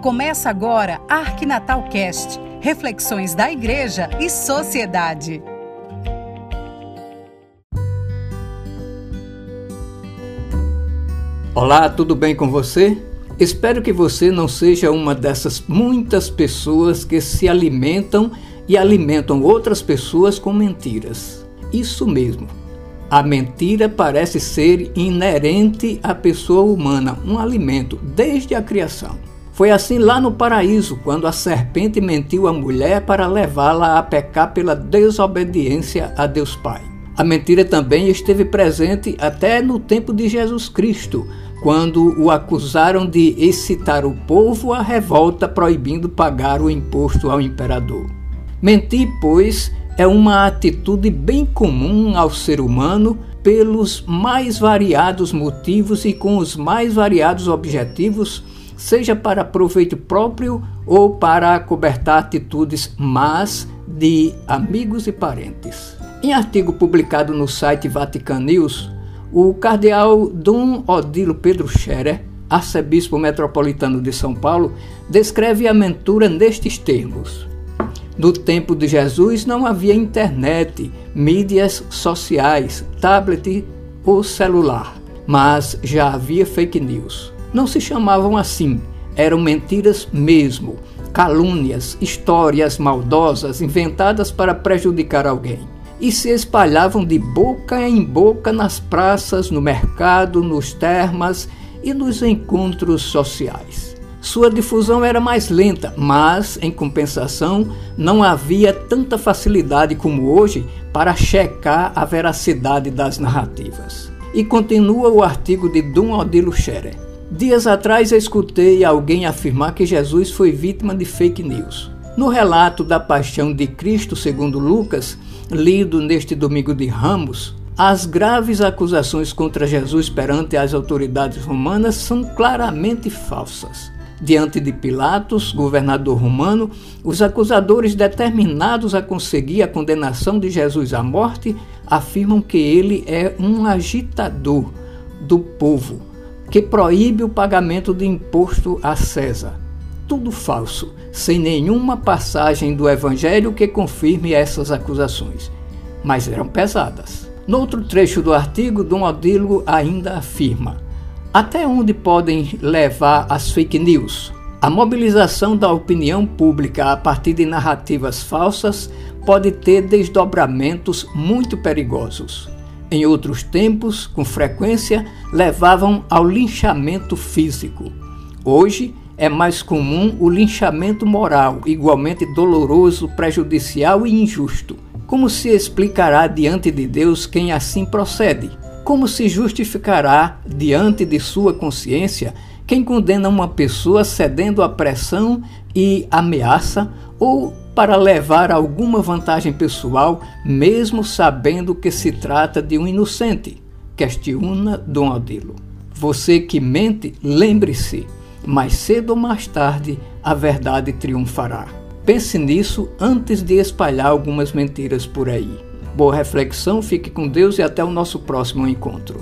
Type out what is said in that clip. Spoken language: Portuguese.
Começa agora Arquinatal Cast, reflexões da igreja e sociedade. Olá, tudo bem com você? Espero que você não seja uma dessas muitas pessoas que se alimentam e alimentam outras pessoas com mentiras. Isso mesmo. A mentira parece ser inerente à pessoa humana, um alimento desde a criação. Foi assim lá no paraíso, quando a serpente mentiu à mulher para levá-la a pecar pela desobediência a Deus Pai. A mentira também esteve presente até no tempo de Jesus Cristo, quando o acusaram de excitar o povo à revolta proibindo pagar o imposto ao imperador. Mentir, pois, é uma atitude bem comum ao ser humano pelos mais variados motivos e com os mais variados objetivos seja para proveito próprio ou para acobertar atitudes más de amigos e parentes. Em artigo publicado no site Vatican News, o cardeal Dom Odilo Pedro Scherer, arcebispo metropolitano de São Paulo, descreve a mentura nestes termos. No tempo de Jesus não havia internet, mídias sociais, tablet ou celular, mas já havia fake news não se chamavam assim, eram mentiras mesmo, calúnias, histórias maldosas inventadas para prejudicar alguém. E se espalhavam de boca em boca nas praças, no mercado, nos termas e nos encontros sociais. Sua difusão era mais lenta, mas, em compensação, não havia tanta facilidade como hoje para checar a veracidade das narrativas. E continua o artigo de Dom Odilo Scherer. Dias atrás eu escutei alguém afirmar que Jesus foi vítima de fake news. No relato da paixão de Cristo, segundo Lucas, lido neste domingo de Ramos, as graves acusações contra Jesus perante as autoridades romanas são claramente falsas. Diante de Pilatos, governador romano, os acusadores determinados a conseguir a condenação de Jesus à morte afirmam que ele é um agitador do povo que proíbe o pagamento de imposto a César. Tudo falso, sem nenhuma passagem do Evangelho que confirme essas acusações. Mas eram pesadas. Noutro trecho do artigo, Dom Odilo ainda afirma: até onde podem levar as fake news? A mobilização da opinião pública a partir de narrativas falsas pode ter desdobramentos muito perigosos em outros tempos, com frequência, levavam ao linchamento físico. Hoje é mais comum o linchamento moral, igualmente doloroso, prejudicial e injusto. Como se explicará diante de Deus quem assim procede? Como se justificará diante de sua consciência quem condena uma pessoa cedendo à pressão e ameaça ou para levar alguma vantagem pessoal, mesmo sabendo que se trata de um inocente? Questiona Dom Odilo. Você que mente, lembre-se, mais cedo ou mais tarde a verdade triunfará. Pense nisso antes de espalhar algumas mentiras por aí. Boa reflexão, fique com Deus e até o nosso próximo encontro.